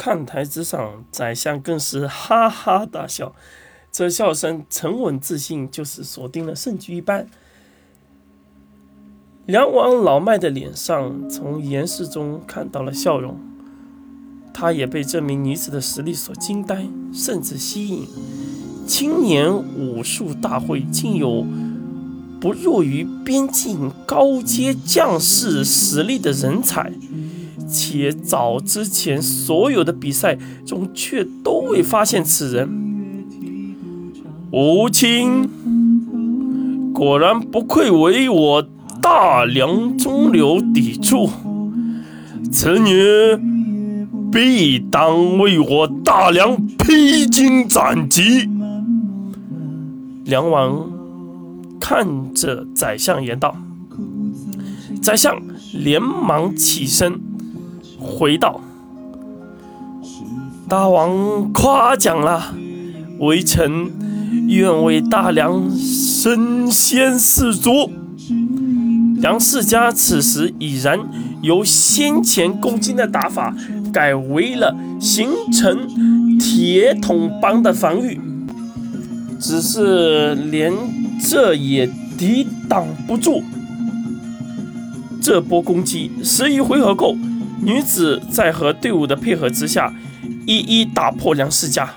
看台之上，宰相更是哈哈大笑，这笑声沉稳自信，就是锁定了胜局一般。梁王老迈的脸上从严氏中看到了笑容，他也被这名女子的实力所惊呆，甚至吸引。青年武术大会竟有不弱于边境高阶将士实力的人才。且早之前所有的比赛中，却都未发现此人。吴清果然不愧为我大梁中流砥柱，此女必当为我大梁披荆斩棘。梁王看着宰相言道：“宰相连忙起身。”回道：“大王夸奖了，微臣愿为大梁身先士卒。”梁世家此时已然由先前攻击的打法改为了形成铁桶般的防御，只是连这也抵挡不住这波攻击。十一回合后。女子在和队伍的配合之下，一一打破梁世家，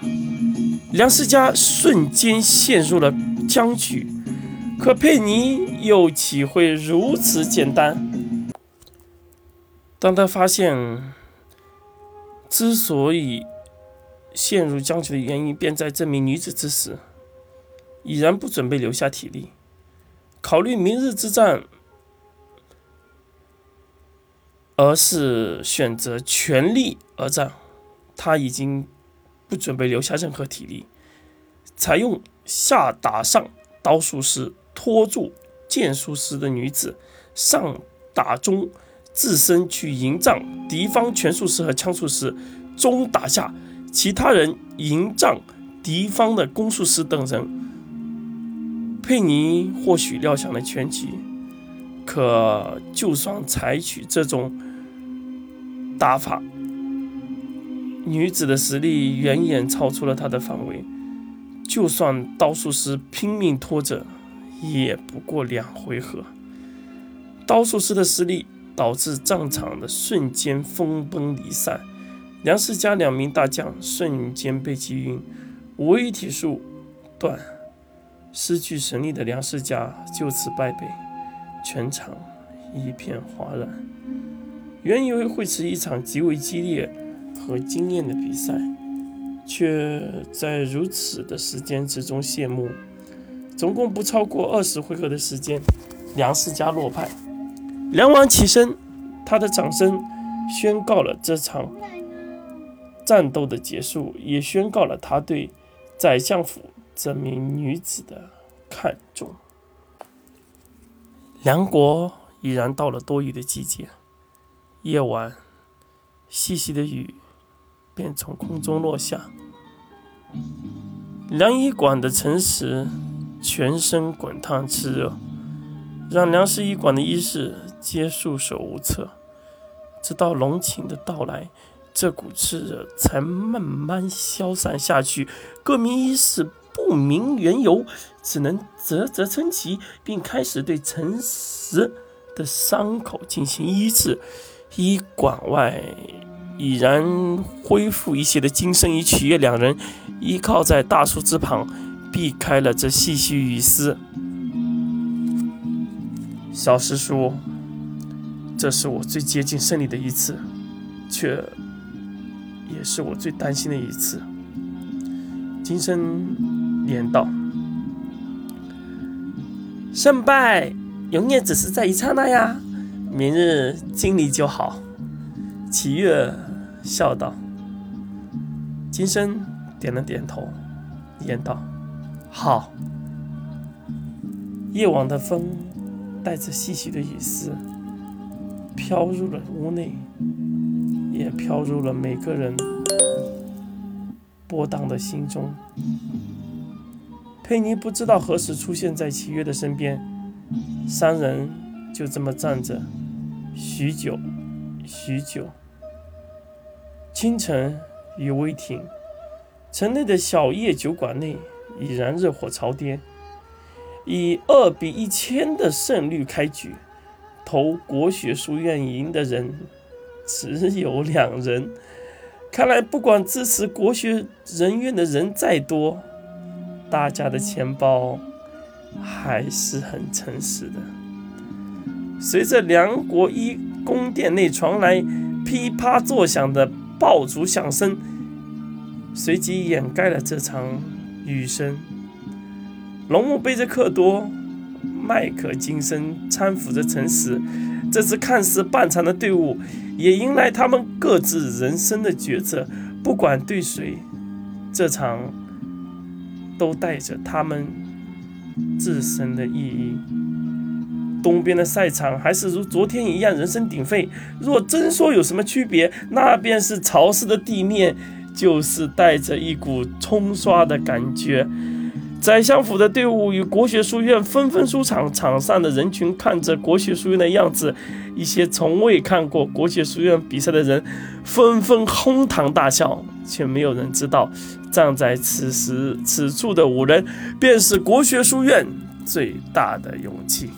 梁世家瞬间陷入了僵局。可佩妮又岂会如此简单？当他发现之所以陷入僵局的原因便在这名女子之时，已然不准备留下体力，考虑明日之战。而是选择全力而战，他已经不准备留下任何体力，采用下打上刀术师拖住剑术师的女子，上打中自身去迎战敌方拳术师和枪术师，中打下其他人迎战敌方的弓术师等人。佩妮或许料想了全局。可就算采取这种打法，女子的实力远远超出了他的范围。就算刀术师拼命拖着，也不过两回合。刀术师的实力导致战场的瞬间分崩离散，梁世家两名大将瞬间被击晕，五一体术断，失去神力的梁世家就此败北。全场一片哗然。原以为会是一场极为激烈和惊艳的比赛，却在如此的时间之中谢幕。总共不超过二十回合的时间，梁世家落败。梁王起身，他的掌声宣告了这场战斗的结束，也宣告了他对宰相府这名女子的看重。梁国已然到了多雨的季节，夜晚，细细的雨便从空中落下。梁医馆的陈实全身滚烫炽热，让梁氏医馆的医士皆束手无策。直到龙琴的到来，这股炽热才慢慢消散下去。各名医士。不明缘由，只能啧啧称奇，并开始对陈实的伤口进行医治。医馆外已然恢复一些的金生与曲月两人依靠在大树之旁，避开了这细细雨丝。小师叔，这是我最接近胜利的一次，却也是我最担心的一次。金生。言道：“胜败永远只是在一刹那呀，明日尽力就好。”齐月笑道。金生点了点头，言道：“好。”夜晚的风带着细细的雨丝，飘入了屋内，也飘入了每个人波荡的心中。佩妮不知道何时出现在齐月的身边，三人就这么站着，许久，许久。清晨，与微停。城内的小叶酒馆内已然热火朝天，以二比一千的胜率开局。投国学书院赢的人只有两人。看来，不管支持国学人员的人再多，大家的钱包还是很诚实的。随着梁国一宫殿内传来噼啪作响的爆竹响声，随即掩盖了这场雨声。龙木背着克多，麦克金森搀扶着诚实，这支看似半残的队伍，也迎来他们各自人生的抉择。不管对谁，这场都带着他们自身的意义。东边的赛场还是如昨天一样人声鼎沸。若真说有什么区别，那便是潮湿的地面，就是带着一股冲刷的感觉。宰相府的队伍与国学书院纷纷出场，场上的人群看着国学书院的样子，一些从未看过国学书院比赛的人纷纷哄堂大笑，却没有人知道，站在此时此处的五人，便是国学书院最大的勇气。